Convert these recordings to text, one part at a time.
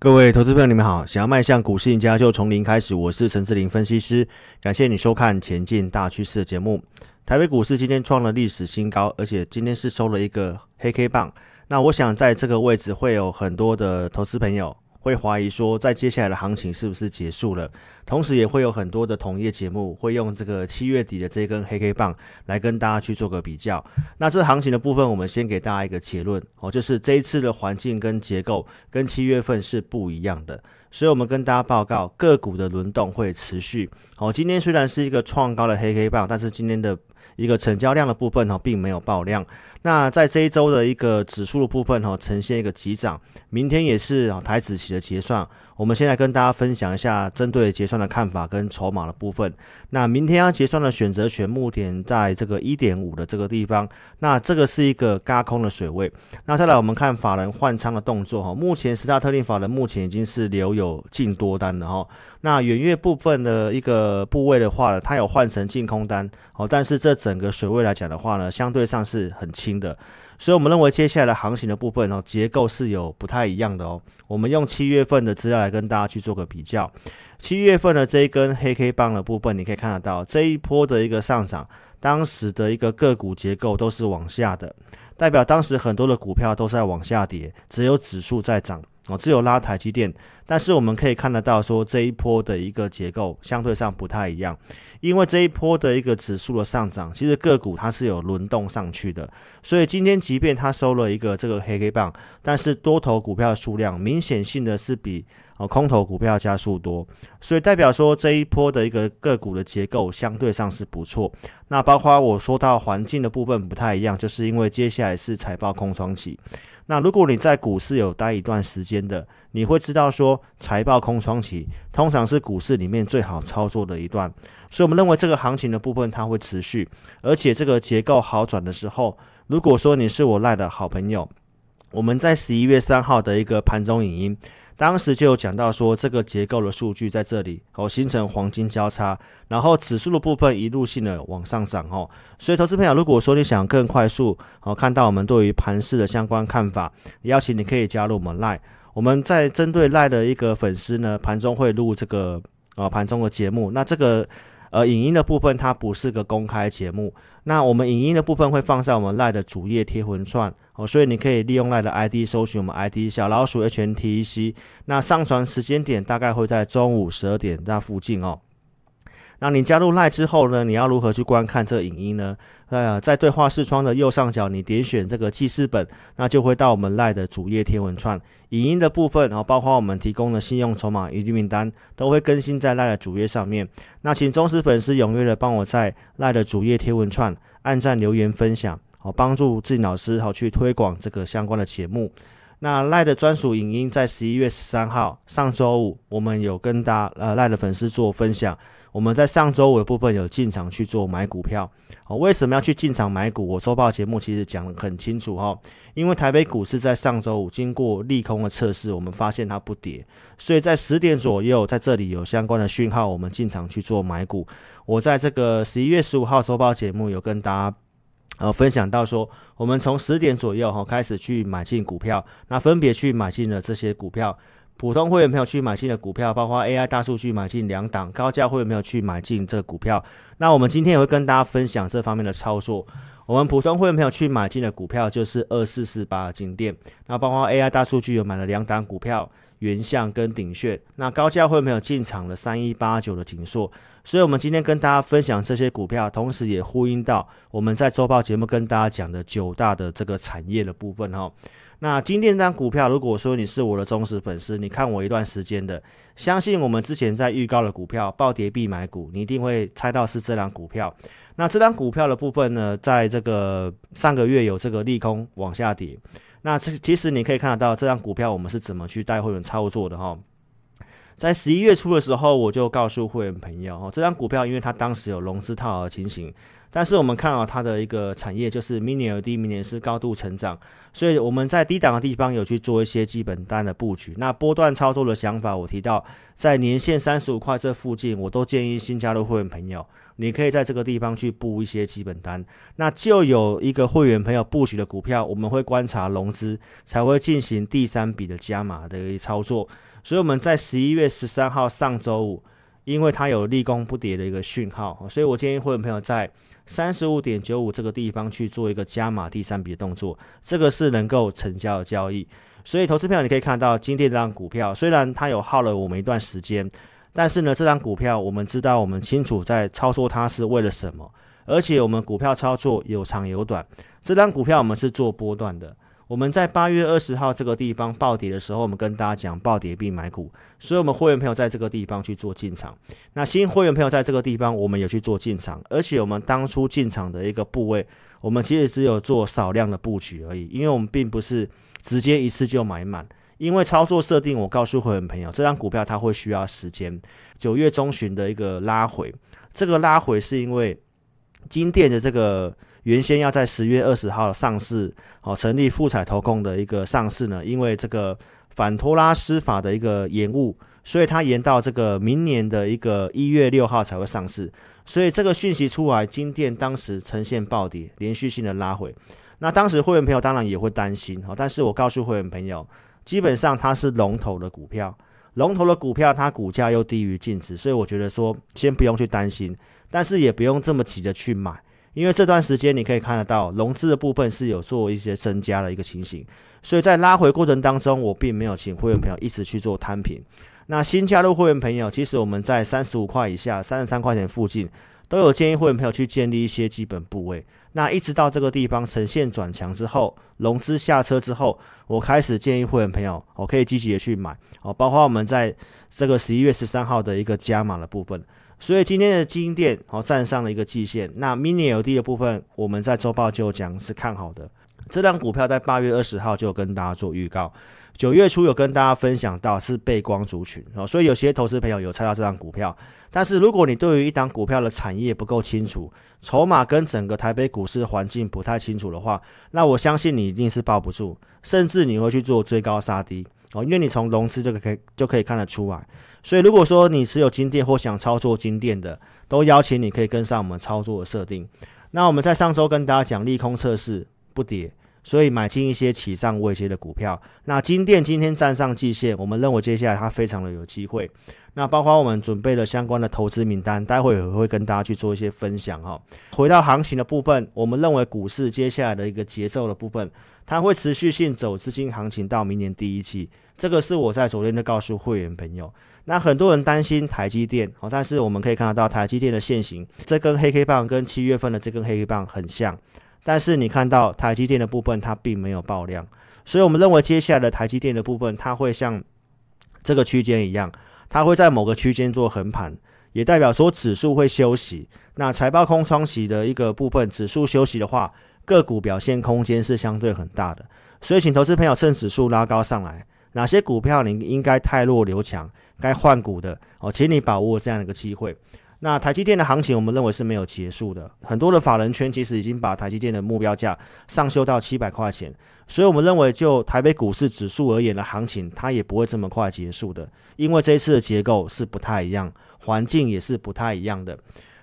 各位投资朋友，你们好！想要迈向股市赢家，就从零开始。我是陈志林分析师，感谢你收看《前进大趋势》的节目。台北股市今天创了历史新高，而且今天是收了一个黑 K 棒。那我想在这个位置会有很多的投资朋友。会怀疑说，在接下来的行情是不是结束了？同时也会有很多的同业节目会用这个七月底的这根黑 K 棒来跟大家去做个比较。那这行情的部分，我们先给大家一个结论哦，就是这一次的环境跟结构跟七月份是不一样的。所以我们跟大家报告，个股的轮动会持续。哦，今天虽然是一个创高的黑 K 棒，但是今天的一个成交量的部分哦，并没有爆量。那在这一周的一个指数的部分哈，呈现一个急涨，明天也是啊台指期的结算。我们先来跟大家分享一下针对结算的看法跟筹码的部分。那明天要结算的选择权目前在这个一点五的这个地方，那这个是一个轧空的水位。那再来我们看法人换仓的动作哈，目前十大特定法人目前已经是留有净多单了哈。那远月部分的一个部位的话呢，它有换成净空单哦，但是这整个水位来讲的话呢，相对上是很轻的。所以我们认为接下来的行情的部分哦，结构是有不太一样的哦。我们用七月份的资料来跟大家去做个比较。七月份的这一根黑 K 棒的部分，你可以看得到这一波的一个上涨，当时的一个个股结构都是往下的，代表当时很多的股票都在往下跌，只有指数在涨哦，只有拉台积电。但是我们可以看得到说这一波的一个结构相对上不太一样。因为这一波的一个指数的上涨，其实个股它是有轮动上去的，所以今天即便它收了一个这个黑 K 棒，但是多头股票的数量明显性的是比哦空头股票加速多，所以代表说这一波的一个个股的结构相对上是不错。那包括我说到环境的部分不太一样，就是因为接下来是财报空窗期。那如果你在股市有待一段时间的，你会知道说财报空窗期通常是股市里面最好操作的一段。所以，我们认为这个行情的部分它会持续，而且这个结构好转的时候，如果说你是我赖的好朋友，我们在十一月三号的一个盘中影音，当时就有讲到说，这个结构的数据在这里哦，形成黄金交叉，然后指数的部分一路性的往上涨哦。所以，投资朋友，如果说你想更快速哦看到我们对于盘市的相关看法，邀请你可以加入我们赖。我们在针对赖的一个粉丝呢，盘中会录这个呃盘中的节目，那这个。呃，影音的部分它不是个公开节目，那我们影音的部分会放在我们赖的主页贴文串哦，所以你可以利用赖的 ID 搜寻我们 ID 小老鼠 HNTEC，那上传时间点大概会在中午十二点那附近哦。那你加入赖之后呢，你要如何去观看这个影音呢？呃，在对话视窗的右上角，你点选这个记事本，那就会到我们赖的主页贴文串。影音的部分，然后包括我们提供的信用筹码、余地名单，都会更新在赖的主页上面。那请忠实粉丝踊跃的帮我在赖的主页贴文串按赞、留言、分享，好帮助志霖老师好去推广这个相关的节目。那赖的专属影音在十一月十三号上周五，我们有跟大呃赖的粉丝做分享。我们在上周五的部分有进场去做买股票，哦，为什么要去进场买股？我周报节目其实讲得很清楚哈，因为台北股市在上周五经过利空的测试，我们发现它不跌，所以在十点左右在这里有相关的讯号，我们进场去做买股。我在这个十一月十五号周报节目有跟大家呃分享到说，我们从十点左右哈开始去买进股票，那分别去买进了这些股票。普通会员朋友去买进的股票，包括 AI 大数据买进两档，高价会员朋友去买进这个股票。那我们今天也会跟大家分享这方面的操作。我们普通会员朋友去买进的股票就是二四四八的晶电，那包括 AI 大数据有买了两档股票，原相跟鼎炫。那高价会没有进场的三一八九的景硕。所以，我们今天跟大家分享这些股票，同时也呼应到我们在周报节目跟大家讲的九大的这个产业的部分哈。那今天这张股票，如果说你是我的忠实粉丝，你看我一段时间的，相信我们之前在预告的股票暴跌必买股，你一定会猜到是这张股票。那这张股票的部分呢，在这个上个月有这个利空往下跌。那这其实你可以看得到这张股票我们是怎么去带会员操作的哈。在十一月初的时候，我就告诉会员朋友哦，这张股票因为它当时有融资套的情形，但是我们看到它的一个产业就是 Mini LED，明年是高度成长，所以我们在低档的地方有去做一些基本单的布局。那波段操作的想法，我提到在年线三十五块这附近，我都建议新加入会员朋友，你可以在这个地方去布一些基本单。那就有一个会员朋友布局的股票，我们会观察融资，才会进行第三笔的加码的一操作。所以我们在十一月十三号上周五，因为它有立功不跌的一个讯号，所以我建议会员朋友在。三十五点九五这个地方去做一个加码第三笔的动作，这个是能够成交的交易。所以，投资票你可以看到，今天这张股票虽然它有耗了我们一段时间，但是呢，这张股票我们知道，我们清楚在操作它是为了什么，而且我们股票操作有长有短。这张股票我们是做波段的。我们在八月二十号这个地方暴跌的时候，我们跟大家讲暴跌必买股，所以我们会员朋友在这个地方去做进场。那新会员朋友在这个地方，我们有去做进场，而且我们当初进场的一个部位，我们其实只有做少量的布局而已，因为我们并不是直接一次就买满。因为操作设定，我告诉会员朋友，这张股票它会需要时间，九月中旬的一个拉回，这个拉回是因为金电的这个。原先要在十月二十号上市，哦，成立富采投控的一个上市呢，因为这个反托拉斯法的一个延误，所以它延到这个明年的一个一月六号才会上市。所以这个讯息出来，金店当时呈现暴跌，连续性的拉回。那当时会员朋友当然也会担心，哦，但是我告诉会员朋友，基本上它是龙头的股票，龙头的股票它股价又低于净值，所以我觉得说先不用去担心，但是也不用这么急着去买。因为这段时间你可以看得到融资的部分是有做一些增加的一个情形，所以在拉回过程当中，我并没有请会员朋友一直去做摊平。那新加入会员朋友，其实我们在三十五块以下、三十三块钱附近，都有建议会员朋友去建立一些基本部位。那一直到这个地方呈现转强之后，融资下车之后，我开始建议会员朋友，我可以积极的去买哦，包括我们在这个十一月十三号的一个加码的部分。所以今天的金电哦站上了一个季线，那 Mini LED 的部分，我们在周报就讲是看好的。这张股票在八月二十号就有跟大家做预告，九月初有跟大家分享到是背光族群哦，所以有些投资朋友有猜到这张股票。但是如果你对于一档股票的产业不够清楚，筹码跟整个台北股市环境不太清楚的话，那我相信你一定是抱不住，甚至你会去做追高杀低哦，因为你从融资就可以就可以看得出来。所以，如果说你持有金店或想操作金店的，都邀请你可以跟上我们操作的设定。那我们在上周跟大家讲利空测试不跌，所以买进一些起涨位阶的股票。那金店今天站上季线，我们认为接下来它非常的有机会。那包括我们准备了相关的投资名单，待会也会跟大家去做一些分享哈。回到行情的部分，我们认为股市接下来的一个节奏的部分，它会持续性走资金行情到明年第一季。这个是我在昨天就告诉会员朋友。那很多人担心台积电哦，但是我们可以看得到台积电的线型，这根黑 K 棒跟七月份的这根黑 K 棒很像，但是你看到台积电的部分它并没有爆量，所以我们认为接下来的台积电的部分它会像这个区间一样，它会在某个区间做横盘，也代表说指数会休息。那财报空窗期的一个部分，指数休息的话，个股表现空间是相对很大的，所以请投资朋友趁指数拉高上来，哪些股票你应该太弱留强？该换股的哦，请你把握这样的一个机会。那台积电的行情，我们认为是没有结束的。很多的法人圈其实已经把台积电的目标价上修到七百块钱，所以我们认为就台北股市指数而言的行情，它也不会这么快结束的，因为这一次的结构是不太一样，环境也是不太一样的。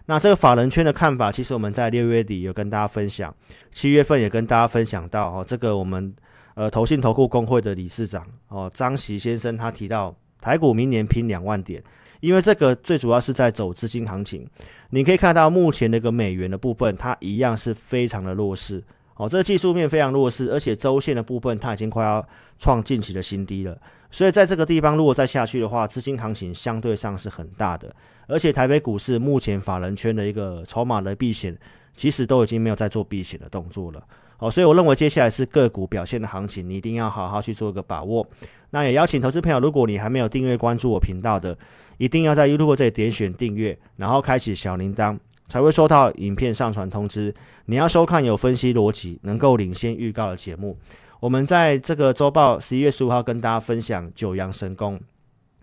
那这个法人圈的看法，其实我们在六月底有跟大家分享，七月份也跟大家分享到哦，这个我们呃投信投顾工会的理事长哦张锡先生他提到。台股明年拼两万点，因为这个最主要是在走资金行情。你可以看到目前那个美元的部分，它一样是非常的弱势。哦，这个技术面非常弱势，而且周线的部分它已经快要创近期的新低了。所以在这个地方如果再下去的话，资金行情相对上是很大的。而且台北股市目前法人圈的一个筹码的避险，其实都已经没有在做避险的动作了。好，所以我认为接下来是个股表现的行情，你一定要好好去做一个把握。那也邀请投资朋友，如果你还没有订阅关注我频道的，一定要在 YouTube 这里点选订阅，然后开启小铃铛，才会收到影片上传通知。你要收看有分析逻辑、能够领先预告的节目。我们在这个周报十一月十五号跟大家分享九阳神功。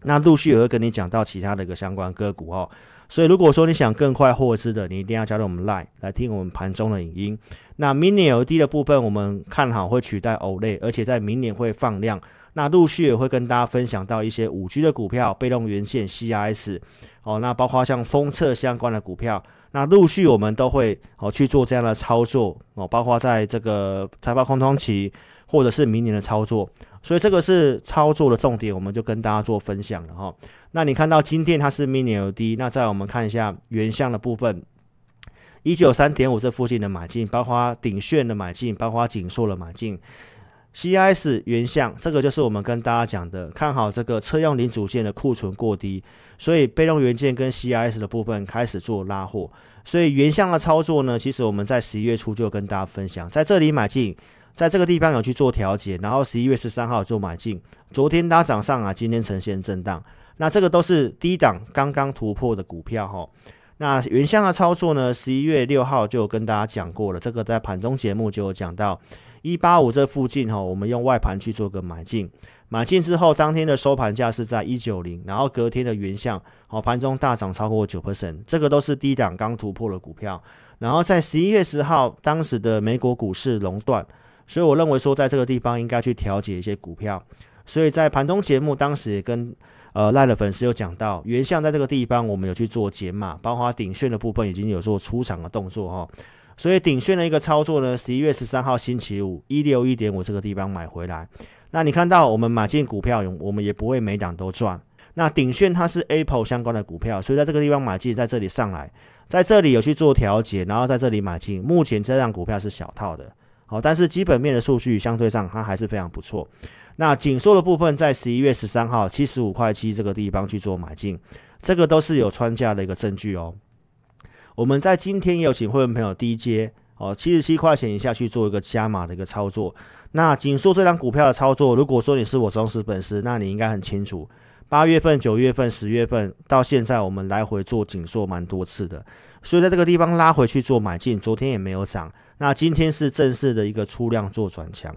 那陆续也会跟你讲到其他的一个相关个股哦。所以如果说你想更快获知的，你一定要加入我们 Line 来听我们盘中的影音。那 Mini LD 的部分，我们看好会取代 OLED，而且在明年会放量。那陆续也会跟大家分享到一些五 G 的股票、被动元件、CIS 哦，那包括像封测相关的股票，那陆续我们都会哦去做这样的操作哦，包括在这个财报空窗期或者是明年的操作。所以这个是操作的重点，我们就跟大家做分享了哈、哦。那你看到今天它是 Mini LD 那再我们看一下原相的部分，一九三点五这附近的买进，包括鼎炫的买进，包括景硕的买进，CIS 原相这个就是我们跟大家讲的，看好这个车用零组件的库存过低，所以被动元件跟 CIS 的部分开始做拉货，所以原相的操作呢，其实我们在十一月初就跟大家分享，在这里买进。在这个地方有去做调节，然后十一月十三号做买进，昨天拉涨上啊，今天呈现震荡。那这个都是低档刚刚突破的股票哈。那原相的操作呢，十一月六号就跟大家讲过了，这个在盘中节目就有讲到一八五这附近哈，我们用外盘去做个买进，买进之后当天的收盘价是在一九零，然后隔天的原相好盘中大涨超过九 percent，这个都是低档刚突破的股票。然后在十一月十号，当时的美国股市熔断。所以我认为说，在这个地方应该去调节一些股票。所以在盘中节目当时也跟呃赖的粉丝有讲到，原相在这个地方我们有去做减码，包括顶炫的部分已经有做出场的动作哈。所以顶炫的一个操作呢，十一月十三号星期五一六一点五这个地方买回来。那你看到我们买进股票，我们也不会每档都赚。那顶炫它是 Apple 相关的股票，所以在这个地方买进，在这里上来，在这里有去做调节，然后在这里买进。目前这档股票是小套的。好，但是基本面的数据相对上它还是非常不错。那景硕的部分在十一月十三号七十五块七这个地方去做买进，这个都是有穿价的一个证据哦。我们在今天也有请会员朋友低接哦，七十七块钱以下去做一个加码的一个操作。那景硕这张股票的操作，如果说你是我忠实粉丝，那你应该很清楚。八月份、九月份、十月份到现在，我们来回做景硕蛮多次的，所以在这个地方拉回去做买进，昨天也没有涨。那今天是正式的一个出量做转强，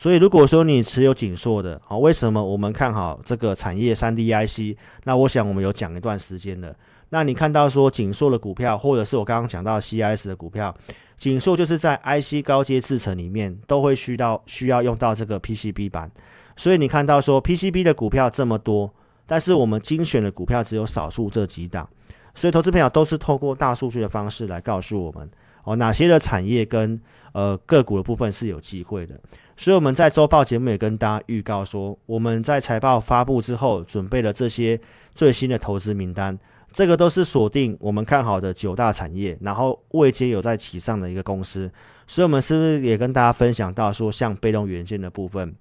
所以如果说你持有景硕的啊，为什么我们看好这个产业三 D IC？那我想我们有讲一段时间了。那你看到说景硕的股票，或者是我刚刚讲到 CIS 的股票，景硕就是在 IC 高阶制程里面都会需到需要用到这个 PCB 板，所以你看到说 PCB 的股票这么多，但是我们精选的股票只有少数这几档，所以投资朋友都是透过大数据的方式来告诉我们。哦，哪些的产业跟呃个股的部分是有机会的？所以我们在周报节目也跟大家预告说，我们在财报发布之后准备了这些最新的投资名单，这个都是锁定我们看好的九大产业，然后未接有在其上的一个公司。所以，我们是不是也跟大家分享到说，像被动元件的部分，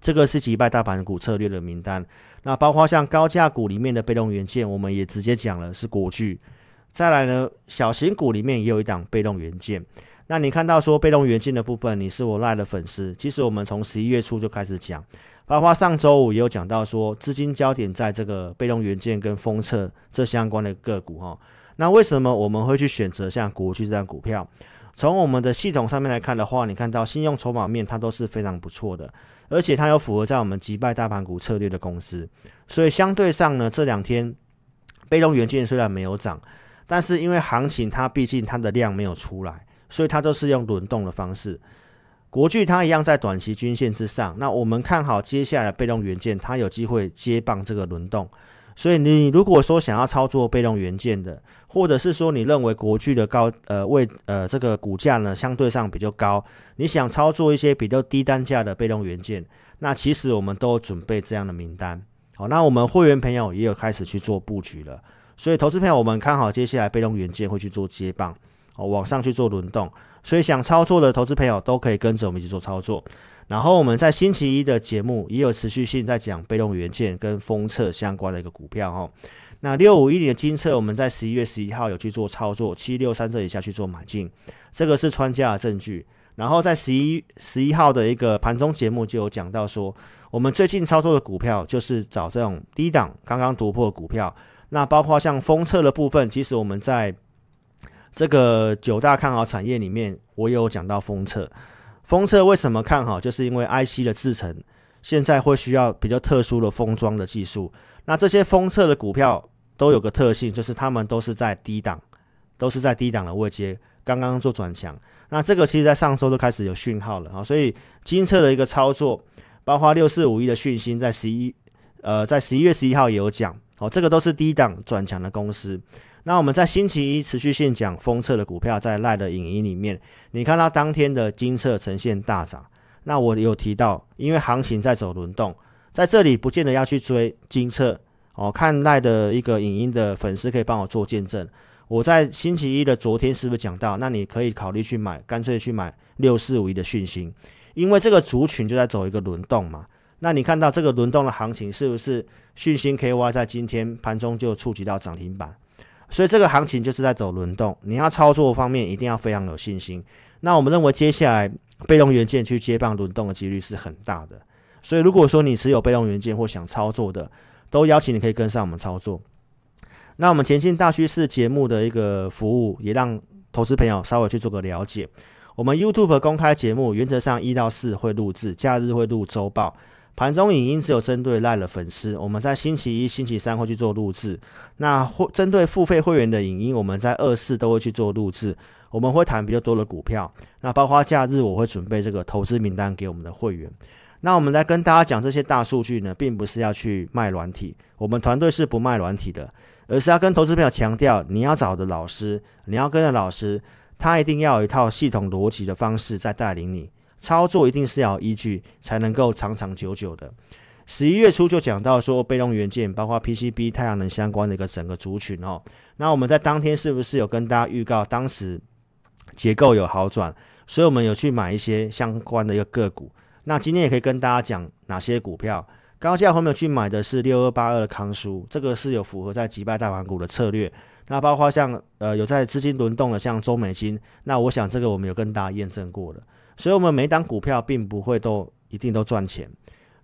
这个是击败大盘股策略的名单。那包括像高价股里面的被动元件，我们也直接讲了是国巨。再来呢，小型股里面也有一档被动元件。那你看到说被动元件的部分，你是我赖的粉丝。其实我们从十一月初就开始讲，包括上周五也有讲到说，资金焦点在这个被动元件跟封测这相关的个股哈。那为什么我们会去选择像国巨这张股票？从我们的系统上面来看的话，你看到信用筹码面它都是非常不错的，而且它有符合在我们击败大盘股策略的公司。所以相对上呢，这两天被动元件虽然没有涨。但是因为行情它毕竟它的量没有出来，所以它都是用轮动的方式。国巨它一样在短期均线之上，那我们看好接下来被动元件它有机会接棒这个轮动。所以你如果说想要操作被动元件的，或者是说你认为国巨的高呃位呃这个股价呢相对上比较高，你想操作一些比较低单价的被动元件，那其实我们都准备这样的名单。好，那我们会员朋友也有开始去做布局了。所以，投资朋友，我们看好接下来被动元件会去做接棒，哦，往上去做轮动。所以，想操作的投资朋友都可以跟着我们一起做操作。然后，我们在星期一的节目也有持续性在讲被动元件跟封测相关的一个股票哦。那六五一零的金测，我们在十一月十一号有去做操作，七六三这以下去做买进，这个是穿价的证据。然后在十一十一号的一个盘中节目就有讲到说，我们最近操作的股票就是找这种低档刚刚突破的股票。那包括像封测的部分，其实我们在这个九大看好产业里面，我有讲到封测。封测为什么看好？就是因为 IC 的制程现在会需要比较特殊的封装的技术。那这些封测的股票都有个特性，就是他们都是在低档，都是在低档的位阶，刚刚做转强。那这个其实在上周就开始有讯号了啊，所以金测的一个操作，包括六四五一的讯息，在十一呃在十一月十一号也有讲哦，这个都是低档转强的公司。那我们在星期一持续性讲封测的股票，在赖的影音里面，你看到当天的金测呈现大涨。那我有提到，因为行情在走轮动，在这里不见得要去追金测哦。看赖的一个影音的粉丝可以帮我做见证。我在星期一的昨天是不是讲到？那你可以考虑去买，干脆去买六四五一的讯芯，因为这个族群就在走一个轮动嘛。那你看到这个轮动的行情，是不是讯芯 KY 在今天盘中就触及到涨停板？所以这个行情就是在走轮动，你要操作方面一定要非常有信心。那我们认为接下来被动元件去接棒轮动的几率是很大的。所以如果说你持有被动元件或想操作的，都邀请你可以跟上我们操作。那我们前进大趋势节目的一个服务，也让投资朋友稍微去做个了解。我们 YouTube 公开节目原则上一到四会录制，假日会录周报。盘中影音只有针对赖的粉丝，我们在星期一、星期三会去做录制。那会针对付费会员的影音，我们在二四都会去做录制。我们会谈比较多的股票，那包括假日我会准备这个投资名单给我们的会员。那我们来跟大家讲这些大数据呢，并不是要去卖软体，我们团队是不卖软体的，而是要跟投资朋友强调，你要找的老师，你要跟的老师，他一定要有一套系统逻辑的方式在带领你。操作一定是要依据，才能够长长久久的。十一月初就讲到说，被动元件包括 PCB、太阳能相关的一个整个族群哦。那我们在当天是不是有跟大家预告，当时结构有好转，所以我们有去买一些相关的一个个股。那今天也可以跟大家讲哪些股票高价，后面去买的是六二八二康舒，这个是有符合在击败大盘股的策略。那包括像呃有在资金轮动的像中美金，那我想这个我们有跟大家验证过的。所以，我们每档股票并不会都一定都赚钱。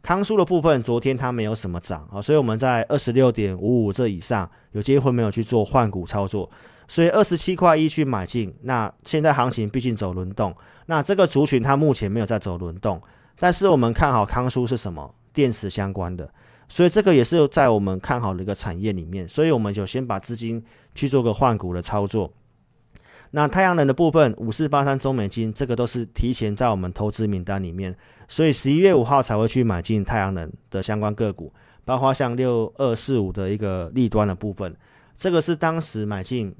康舒的部分，昨天它没有什么涨啊，所以我们在二十六点五五这以上，有机会没有去做换股操作，所以二十七块一去买进。那现在行情毕竟走轮动，那这个族群它目前没有在走轮动，但是我们看好康舒是什么？电池相关的，所以这个也是在我们看好的一个产业里面，所以我们就先把资金去做个换股的操作。那太阳能的部分，五四八三中美金，这个都是提前在我们投资名单里面，所以十一月五号才会去买进太阳能的相关个股，包括像六二四五的一个立端的部分，这个是当时买进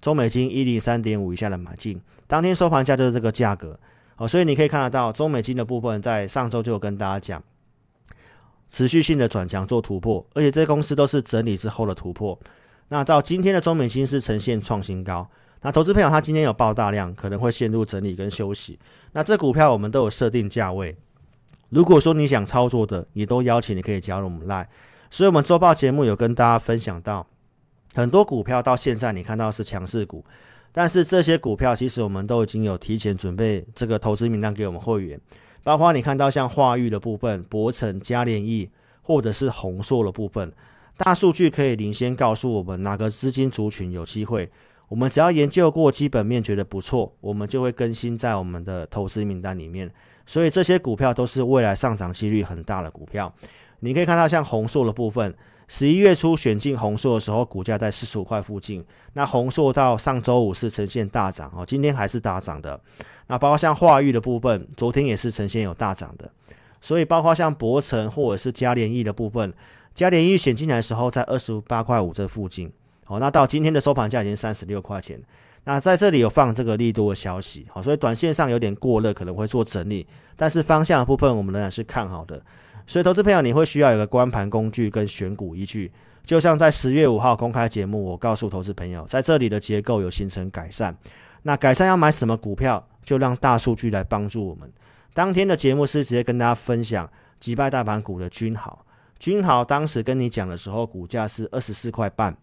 中美金一零三点五以下的买进，当天收盘价就是这个价格，好，所以你可以看得到中美金的部分在上周就有跟大家讲，持续性的转强做突破，而且这些公司都是整理之后的突破，那到今天的中美金是呈现创新高。那投资朋友他今天有爆大量，可能会陷入整理跟休息。那这股票我们都有设定价位，如果说你想操作的，也都邀请你可以加入我们 Line。所以，我们周报节目有跟大家分享到，很多股票到现在你看到是强势股，但是这些股票其实我们都已经有提前准备这个投资名单给我们会员，包括你看到像华裕的部分、博成、嘉联益，或者是弘硕的部分，大数据可以领先告诉我们哪个资金族群有机会。我们只要研究过基本面，觉得不错，我们就会更新在我们的投资名单里面。所以这些股票都是未来上涨几率很大的股票。你可以看到，像红硕的部分，十一月初选进红硕的时候，股价在四十五块附近。那红硕到上周五是呈现大涨哦，今天还是大涨的。那包括像华裕的部分，昨天也是呈现有大涨的。所以包括像博成或者是嘉联益的部分，嘉联益选进来的时候在二十八块五这附近。好，那到今天的收盘价已经三十六块钱。那在这里有放这个利多的消息，好，所以短线上有点过热，可能会做整理。但是方向的部分，我们仍然是看好的。所以，投资朋友，你会需要有个观盘工具跟选股依据。就像在十月五号公开节目，我告诉投资朋友，在这里的结构有形成改善。那改善要买什么股票，就让大数据来帮助我们。当天的节目是直接跟大家分享击败大盘股的君豪。君豪当时跟你讲的时候，股价是二十四块半。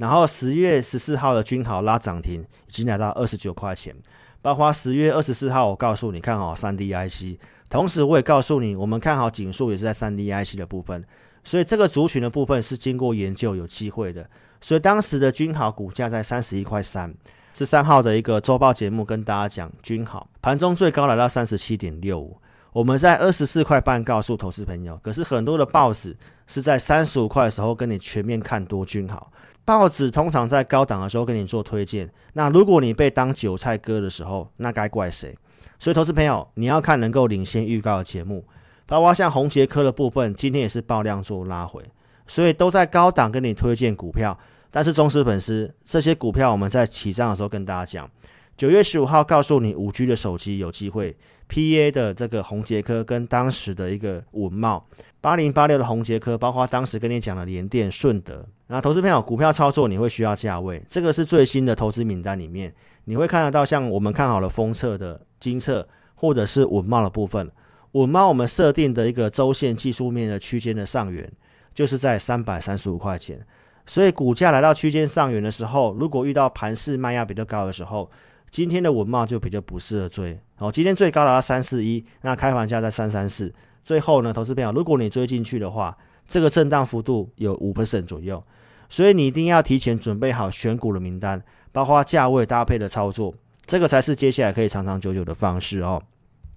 然后十月十四号的君豪拉涨停，已经来到二十九块钱。包括十月二十四号，我告诉你看好三 D IC，同时我也告诉你，我们看好景硕也是在三 D IC 的部分。所以这个族群的部分是经过研究有机会的。所以当时的君豪股价在三十一块三。十三号的一个周报节目跟大家讲君豪盘中最高来到三十七点六五。我们在二十四块半告诉投资朋友，可是很多的报纸是在三十五块的时候跟你全面看多均好。报纸通常在高档的时候跟你做推荐，那如果你被当韭菜割的时候，那该怪谁？所以投资朋友，你要看能够领先预告的节目，包括像红杰科的部分，今天也是爆量做拉回，所以都在高档跟你推荐股票。但是忠实粉丝，这些股票我们在起涨的时候跟大家讲，九月十五号告诉你五 G 的手机有机会，PA 的这个宏捷科跟当时的一个稳懋，八零八六的宏捷科，包括当时跟你讲的联电、顺德。那投资朋友，股票操作你会需要价位，这个是最新的投资名单里面，你会看得到像我们看好了封测的精测，或者是稳懋的部分。稳懋我们设定的一个周线技术面的区间的上缘，就是在三百三十五块钱。所以股价来到区间上缘的时候，如果遇到盘势卖压比较高的时候，今天的稳懋就比较不适合追。哦，今天最高达到三四一，那开盘价在三三四。最后呢，投资朋友，如果你追进去的话，这个震荡幅度有五 percent 左右。所以你一定要提前准备好选股的名单，包括价位搭配的操作，这个才是接下来可以长长久久的方式哦。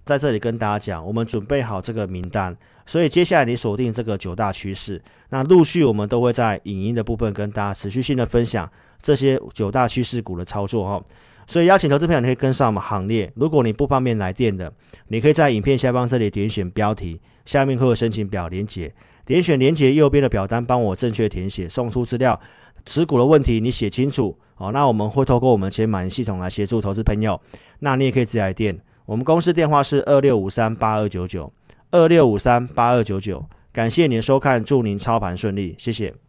在这里跟大家讲，我们准备好这个名单，所以接下来你锁定这个九大趋势，那陆续我们都会在影音的部分跟大家持续性的分享这些九大趋势股的操作哈。所以邀请投资朋友你可以跟上我们行列。如果你不方便来电的，你可以在影片下方这里点选标题，下面会有申请表连结，点选连结右边的表单，帮我正确填写，送出资料，持股的问题你写清楚哦。那我们会透过我们钱满系统来协助投资朋友。那你也可以直接来电。我们公司电话是二六五三八二九九，二六五三八二九九。感谢您的收看，祝您操盘顺利，谢谢。